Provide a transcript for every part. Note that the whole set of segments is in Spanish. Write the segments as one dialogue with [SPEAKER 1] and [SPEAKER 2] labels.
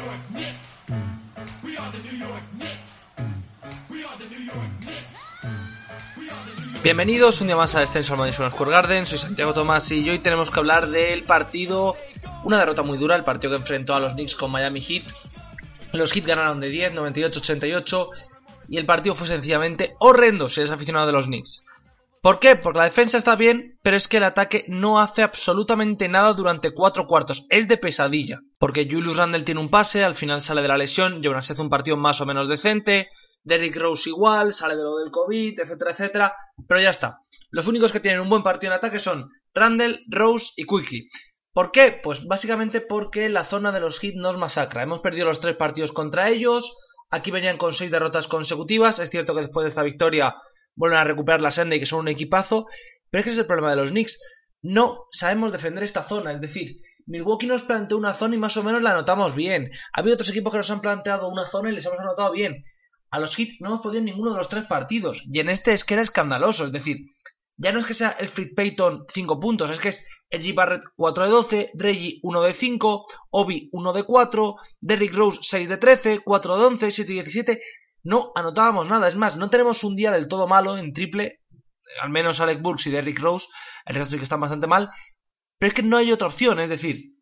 [SPEAKER 1] York Knicks. We are the New York Knicks. We are the New York Knicks. We are the New York
[SPEAKER 2] Bienvenidos un día más a Extenso Madison Square Garden, soy Santiago Tomás y hoy tenemos que hablar del partido, una derrota muy dura, el partido que enfrentó a los Knicks con Miami Heat. Los Heat ganaron de 10, 98-88 y el partido fue sencillamente horrendo si eres aficionado de los Knicks. ¿Por qué? Porque la defensa está bien, pero es que el ataque no hace absolutamente nada durante cuatro cuartos. Es de pesadilla. Porque Julius Randle tiene un pase, al final sale de la lesión, Jonas hace un partido más o menos decente, Derrick Rose igual, sale de lo del COVID, etcétera, etcétera. Pero ya está. Los únicos que tienen un buen partido en ataque son Randle, Rose y Quickly. ¿Por qué? Pues básicamente porque la zona de los Heat nos masacra. Hemos perdido los tres partidos contra ellos. Aquí venían con seis derrotas consecutivas. Es cierto que después de esta victoria vuelven a recuperar la senda y que son un equipazo. Pero es que es el problema de los Knicks. No sabemos defender esta zona. Es decir, Milwaukee nos planteó una zona y más o menos la anotamos bien. Ha habido otros equipos que nos han planteado una zona y les hemos anotado bien. A los Heat no hemos podido en ninguno de los tres partidos. Y en este es que era escandaloso. Es decir, ya no es que sea el Fred Payton 5 puntos, es que es G. Barrett 4 de 12, Reggie 1 de 5, Obi 1 de 4, Derrick Rose 6 de 13, 4 de 11, 7 de 17. No anotábamos nada. Es más, no tenemos un día del todo malo en triple. Al menos Alec Burks y Derrick Rose. El resto sí que están bastante mal. Pero es que no hay otra opción. Es decir,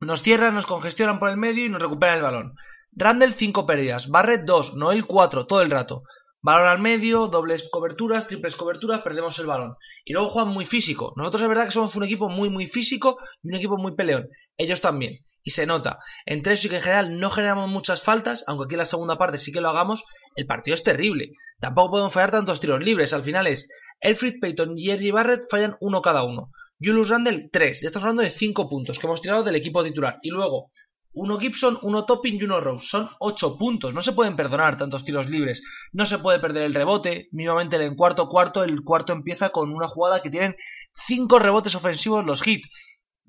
[SPEAKER 2] nos cierran, nos congestionan por el medio y nos recuperan el balón. Randall 5 pérdidas, Barrett 2, Noel 4, todo el rato. Balón al medio, dobles coberturas, triples coberturas, perdemos el balón. Y luego juegan muy físico. Nosotros es verdad que somos un equipo muy, muy físico y un equipo muy peleón. Ellos también. Y se nota. Entre eso y que en general no generamos muchas faltas, aunque aquí en la segunda parte sí que lo hagamos, el partido es terrible. Tampoco podemos fallar tantos tiros libres. Al final es Elfrid Payton y Jerry Barrett fallan uno cada uno. Julius Randle 3. Ya estamos hablando de 5 puntos que hemos tirado del equipo titular. Y luego uno Gibson, uno Topping y uno Rose. Son 8 puntos. No se pueden perdonar tantos tiros libres. No se puede perder el rebote. Mínimamente en cuarto cuarto, el cuarto empieza con una jugada que tienen 5 rebotes ofensivos los hit.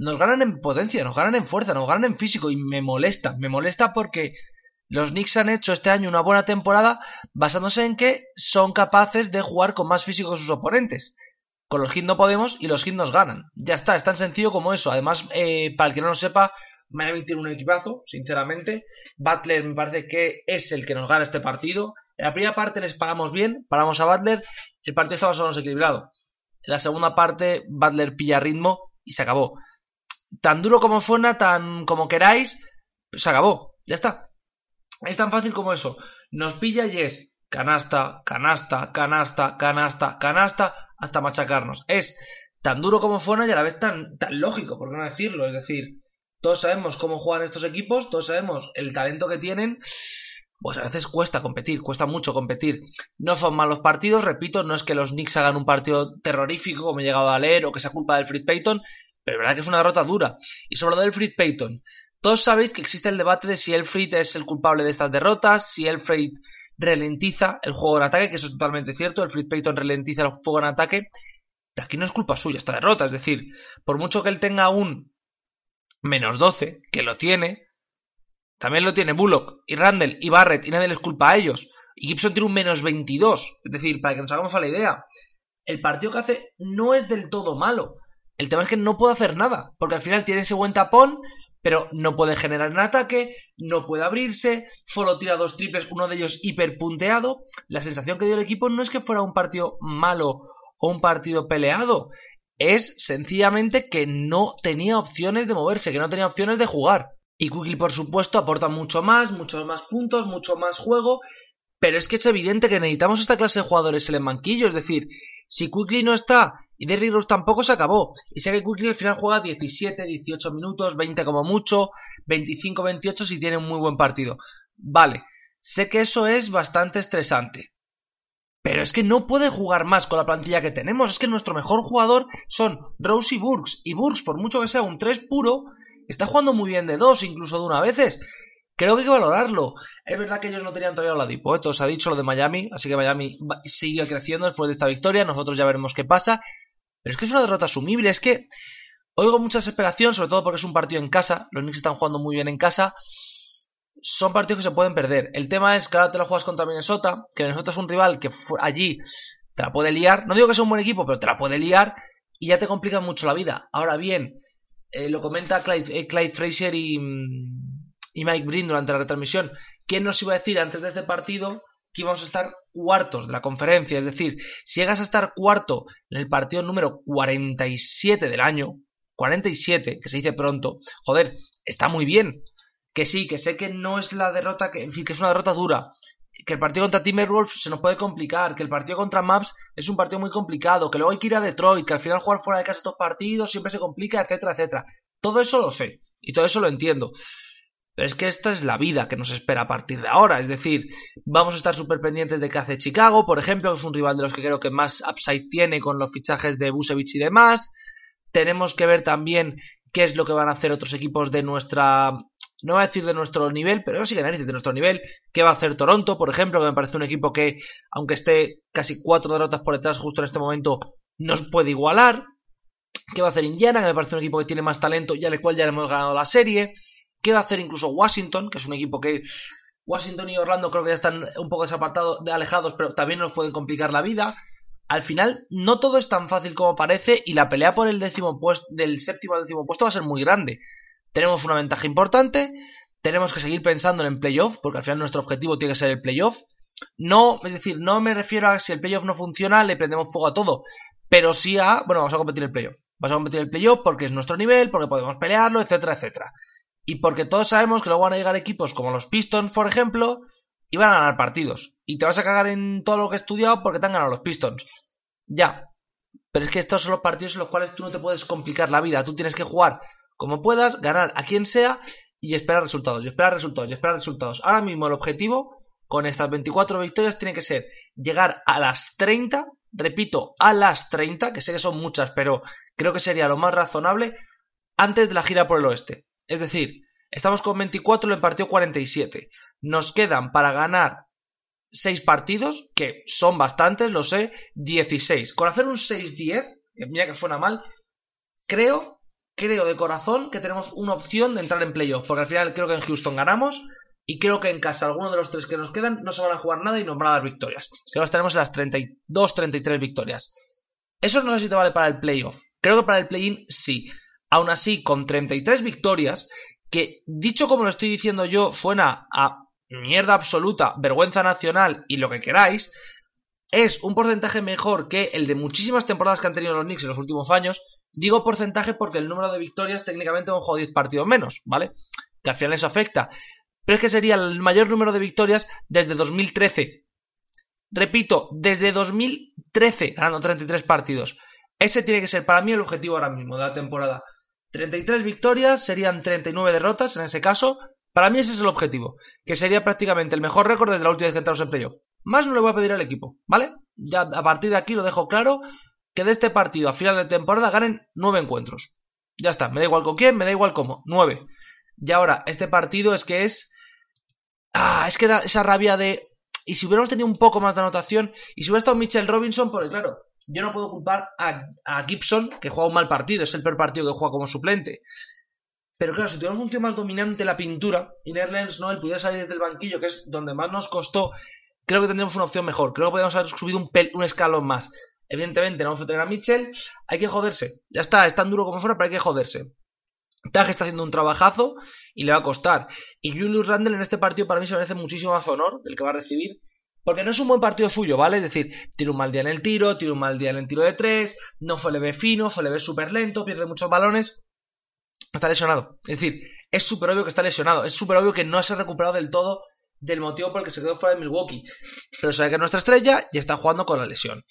[SPEAKER 2] Nos ganan en potencia, nos ganan en fuerza, nos ganan en físico y me molesta. Me molesta porque los Knicks han hecho este año una buena temporada basándose en que son capaces de jugar con más físico que sus oponentes. Con los hit no podemos y los hit nos ganan. Ya está, es tan sencillo como eso. Además, eh, para el que no lo sepa, Miami tiene un equipazo, sinceramente. Butler me parece que es el que nos gana este partido. En la primera parte les paramos bien, paramos a Butler, el partido está más o menos equilibrado. En la segunda parte, Butler pilla ritmo y se acabó. Tan duro como suena, tan como queráis, se acabó. Ya está. Es tan fácil como eso. Nos pilla y es canasta, canasta, canasta, canasta, canasta, hasta machacarnos. Es tan duro como suena y a la vez tan, tan lógico, por qué no decirlo. Es decir, todos sabemos cómo juegan estos equipos, todos sabemos el talento que tienen. Pues a veces cuesta competir, cuesta mucho competir. No son malos partidos, repito, no es que los Knicks hagan un partido terrorífico como he llegado a leer o que sea culpa del Fred Payton, pero es verdad que es una derrota dura. Y sobre lo del Fred Payton, todos sabéis que existe el debate de si Elfrid es el culpable de estas derrotas, si Elfrid ralentiza el juego en ataque, que eso es totalmente cierto, el Fred Payton ralentiza el juego en ataque, pero aquí no es culpa suya esta derrota, es decir, por mucho que él tenga un menos 12, que lo tiene. También lo tiene Bullock y Randall y Barrett y nadie les culpa a ellos. Y Gibson tiene un menos 22. Es decir, para que nos hagamos a la idea, el partido que hace no es del todo malo. El tema es que no puede hacer nada, porque al final tiene ese buen tapón, pero no puede generar un ataque, no puede abrirse, solo tira dos triples, uno de ellos hiperpunteado. La sensación que dio el equipo no es que fuera un partido malo o un partido peleado, es sencillamente que no tenía opciones de moverse, que no tenía opciones de jugar. Y Quickly, por supuesto, aporta mucho más, muchos más puntos, mucho más juego, pero es que es evidente que necesitamos esta clase de jugadores en el banquillo, es decir, si Quickly no está y Derrick Rose tampoco se acabó, y sé que Quickly al final juega 17, 18 minutos, 20 como mucho, 25, 28 si tiene un muy buen partido. Vale, sé que eso es bastante estresante, pero es que no puede jugar más con la plantilla que tenemos. Es que nuestro mejor jugador son Rose y Burks. Y Burks, por mucho que sea un 3 puro, está jugando muy bien de dos, incluso de una a veces. Creo que hay que valorarlo. Es verdad que ellos no tenían todavía la dipo. ¿eh? Se ha dicho lo de Miami, así que Miami sigue creciendo después de esta victoria. Nosotros ya veremos qué pasa. Pero es que es una derrota asumible. Es que oigo mucha desesperación, sobre todo porque es un partido en casa. Los Knicks están jugando muy bien en casa son partidos que se pueden perder. El tema es que ahora te lo juegas contra Minnesota, que Minnesota es un rival que allí te la puede liar. No digo que sea un buen equipo, pero te la puede liar y ya te complica mucho la vida. Ahora bien, eh, lo comenta Clyde, eh, Clyde Fraser y, mm, y Mike Brin durante la retransmisión, ¿quién nos iba a decir antes de este partido que íbamos a estar cuartos de la conferencia? Es decir, si llegas a estar cuarto en el partido número 47 del año, 47, que se dice pronto, joder, está muy bien. Que sí, que sé que no es la derrota, que, en fin, que es una derrota dura, que el partido contra Timberwolves se nos puede complicar, que el partido contra Maps es un partido muy complicado, que luego hay que ir a Detroit, que al final jugar fuera de casa estos partidos siempre se complica, etcétera, etcétera. Todo eso lo sé y todo eso lo entiendo. Pero es que esta es la vida que nos espera a partir de ahora. Es decir, vamos a estar súper pendientes de qué hace Chicago, por ejemplo, que es un rival de los que creo que más upside tiene con los fichajes de Busevich y demás. Tenemos que ver también qué es lo que van a hacer otros equipos de nuestra no voy a decir de nuestro nivel, pero sí que de nuestro nivel. ¿Qué va a hacer Toronto, por ejemplo? Que me parece un equipo que, aunque esté casi cuatro derrotas por detrás justo en este momento, nos puede igualar. ¿Qué va a hacer Indiana? Que me parece un equipo que tiene más talento y al cual ya le hemos ganado la serie. ¿Qué va a hacer incluso Washington? Que es un equipo que Washington y Orlando creo que ya están un poco desapartados, alejados, pero también nos pueden complicar la vida. Al final, no todo es tan fácil como parece y la pelea por el décimo puesto, del séptimo al décimo puesto va a ser muy grande tenemos una ventaja importante, tenemos que seguir pensando en el playoff, porque al final nuestro objetivo tiene que ser el playoff. No, es decir, no me refiero a si el playoff no funciona, le prendemos fuego a todo, pero sí a, bueno, vamos a competir el playoff. Vamos a competir el playoff porque es nuestro nivel, porque podemos pelearlo, etcétera, etcétera. Y porque todos sabemos que luego van a llegar equipos como los Pistons, por ejemplo, y van a ganar partidos. Y te vas a cagar en todo lo que he estudiado porque te han ganado los Pistons. Ya. Pero es que estos son los partidos en los cuales tú no te puedes complicar la vida. Tú tienes que jugar como puedas, ganar a quien sea y esperar resultados, y esperar resultados, y esperar resultados. Ahora mismo el objetivo con estas 24 victorias tiene que ser llegar a las 30, repito, a las 30, que sé que son muchas, pero creo que sería lo más razonable antes de la gira por el oeste. Es decir, estamos con 24 en partido 47. Nos quedan para ganar 6 partidos, que son bastantes, lo sé, 16. Con hacer un 6-10, mira que suena mal, creo creo de corazón que tenemos una opción de entrar en playoff, porque al final creo que en Houston ganamos y creo que en casa alguno de los tres que nos quedan no se van a jugar nada y nos van a dar victorias. Creo que en las 32, 33 victorias. Eso no sé si te vale para el playoff. Creo que para el play-in sí. Aún así, con 33 victorias, que dicho como lo estoy diciendo yo, suena a mierda absoluta, vergüenza nacional y lo que queráis, es un porcentaje mejor que el de muchísimas temporadas que han tenido los Knicks en los últimos años, Digo porcentaje porque el número de victorias técnicamente hemos jugado 10 partidos menos, ¿vale? Que al final eso afecta. Pero es que sería el mayor número de victorias desde 2013. Repito, desde 2013 ganando 33 partidos. Ese tiene que ser para mí el objetivo ahora mismo de la temporada. 33 victorias serían 39 derrotas en ese caso. Para mí ese es el objetivo, que sería prácticamente el mejor récord desde la última vez que entramos en playoff. Más no le voy a pedir al equipo, ¿vale? Ya a partir de aquí lo dejo claro que de este partido a final de temporada ganen nueve encuentros. Ya está, me da igual con quién, me da igual cómo, nueve. Y ahora, este partido es que es... Ah, es que da esa rabia de... Y si hubiéramos tenido un poco más de anotación, y si hubiera estado Mitchell Robinson, porque claro, yo no puedo culpar a, Gibson, que juega un mal partido, es el peor partido que juega como suplente. Pero claro, si tuviéramos un tío más dominante la pintura, y Nerlens no, él pudiera salir del banquillo, que es donde más nos costó, creo que tendríamos una opción mejor. Creo que podríamos haber subido un, un escalón más. Evidentemente, no vamos a tener a Mitchell. Hay que joderse. Ya está, es tan duro como fuera, pero hay que joderse. Taj está haciendo un trabajazo y le va a costar. Y Julius Randle en este partido para mí se merece muchísimo más honor del que va a recibir. Porque no es un buen partido suyo, ¿vale? Es decir, tiene un mal día en el tiro, tiene un mal día en el tiro de tres, no fue leve fino, fue leve súper lento, pierde muchos balones. Está lesionado. Es decir, es súper obvio que está lesionado. Es súper obvio que no se ha recuperado del todo del motivo por el que se quedó fuera de Milwaukee. Pero sabe que es nuestra estrella y está jugando con la lesión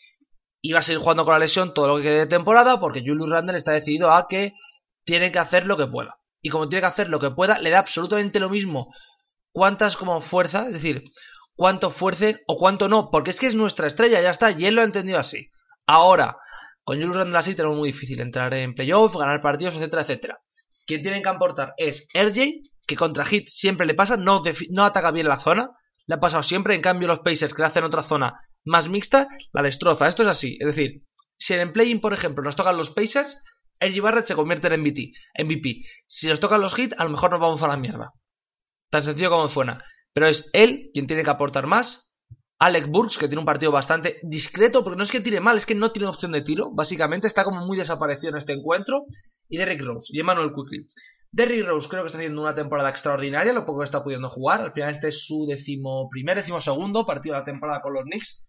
[SPEAKER 2] y va a seguir jugando con la lesión todo lo que quede de temporada porque Julius Randle está decidido a que tiene que hacer lo que pueda. Y como tiene que hacer lo que pueda, le da absolutamente lo mismo cuántas como fuerza, es decir, cuánto fuerce o cuánto no, porque es que es nuestra estrella, ya está, y él lo ha entendido así. Ahora, con Julius Randle así tenemos muy difícil entrar en playoff, ganar partidos, etcétera, etcétera. Quien tienen que aportar es RJ, que contra Hit siempre le pasa, no, ataca bien la zona, le ha pasado siempre, en cambio los Pacers que le hacen otra zona más mixta, la destroza. Esto es así, es decir, si en el play por ejemplo, nos tocan los Pacers, RG Barrett se convierte en MVP. Si nos tocan los Hits, a lo mejor nos vamos a la mierda. Tan sencillo como suena. Pero es él quien tiene que aportar más. Alec Burks, que tiene un partido bastante discreto, porque no es que tire mal, es que no tiene opción de tiro. Básicamente está como muy desaparecido en este encuentro. Y Derek Rose y Emmanuel Quickly. Derry Rose creo que está haciendo una temporada extraordinaria, lo poco que está pudiendo jugar. Al final este es su décimo primer, décimo segundo partido de la temporada con los Knicks.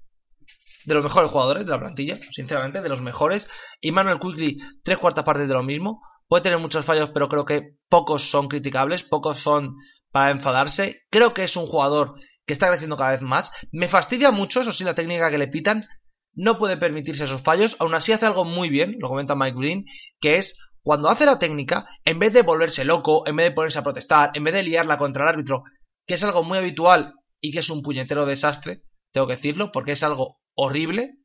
[SPEAKER 2] De los mejores jugadores de la plantilla, sinceramente, de los mejores. Y Manuel Quickly, tres cuartas partes de lo mismo. Puede tener muchos fallos, pero creo que pocos son criticables, pocos son para enfadarse. Creo que es un jugador que está creciendo cada vez más. Me fastidia mucho, eso sí, la técnica que le pitan. No puede permitirse esos fallos. Aún así hace algo muy bien, lo comenta Mike Green, que es cuando hace la técnica, en vez de volverse loco, en vez de ponerse a protestar, en vez de liarla contra el árbitro, que es algo muy habitual y que es un puñetero desastre, tengo que decirlo, porque es algo horrible,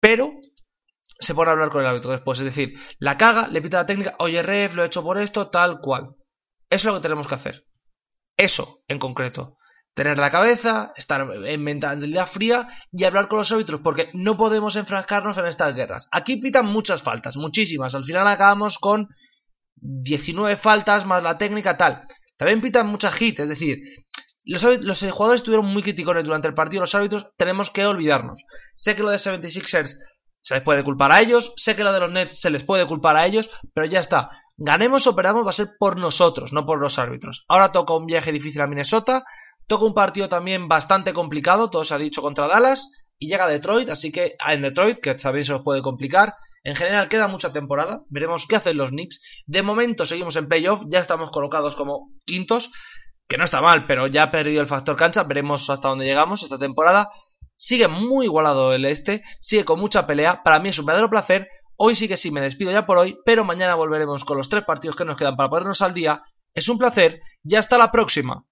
[SPEAKER 2] pero se pone a hablar con el árbitro después. Es decir, la caga, le pita la técnica, oye ref, lo he hecho por esto, tal cual. Eso es lo que tenemos que hacer. Eso, en concreto tener la cabeza, estar en mentalidad fría y hablar con los árbitros, porque no podemos enfrascarnos en estas guerras. Aquí pitan muchas faltas, muchísimas. Al final acabamos con 19 faltas más la técnica tal. También pitan muchas hits, es decir, los, los, jugadores estuvieron muy criticones durante el partido, los árbitros tenemos que olvidarnos. Sé que lo de 76ers se les puede culpar a ellos, sé que lo de los Nets se les puede culpar a ellos, pero ya está. Ganemos o perdamos va a ser por nosotros, no por los árbitros. Ahora toca un viaje difícil a Minnesota, Toca un partido también bastante complicado, todo se ha dicho contra Dallas, y llega a Detroit, así que ah, en Detroit, que también se os puede complicar. En general queda mucha temporada, veremos qué hacen los Knicks. De momento seguimos en playoff, ya estamos colocados como quintos, que no está mal, pero ya ha perdido el factor cancha, veremos hasta dónde llegamos esta temporada. Sigue muy igualado el este, sigue con mucha pelea, para mí es un verdadero placer. Hoy sí que sí me despido ya por hoy, pero mañana volveremos con los tres partidos que nos quedan para ponernos al día. Es un placer y hasta la próxima.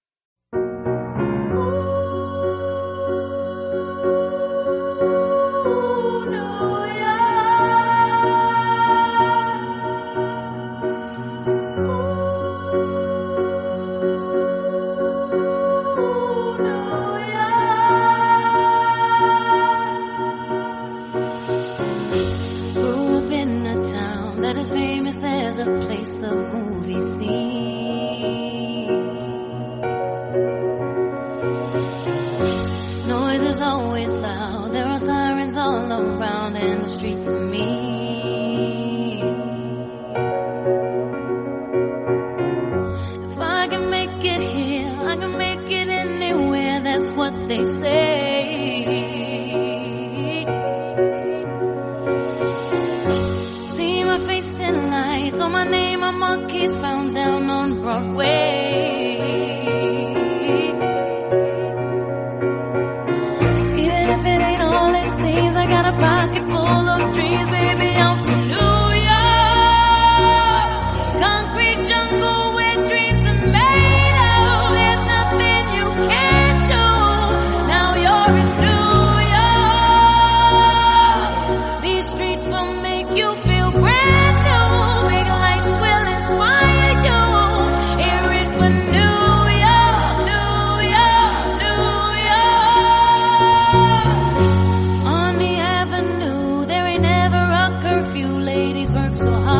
[SPEAKER 3] so hard.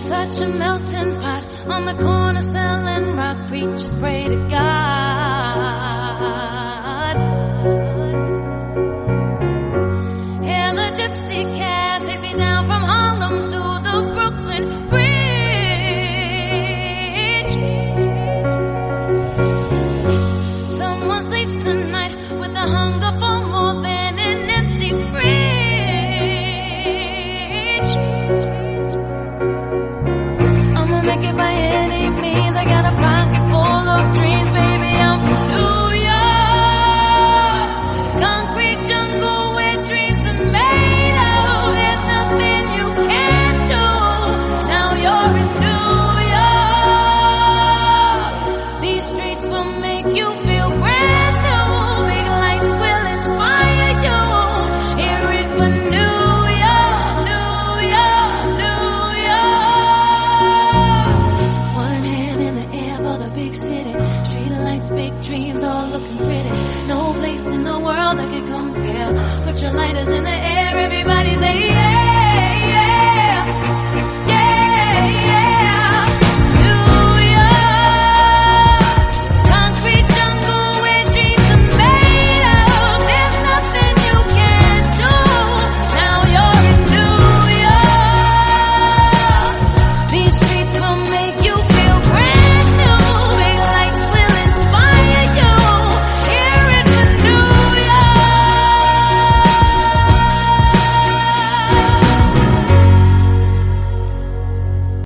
[SPEAKER 3] Such a melting pot on the corner selling rock. Preachers pray to God.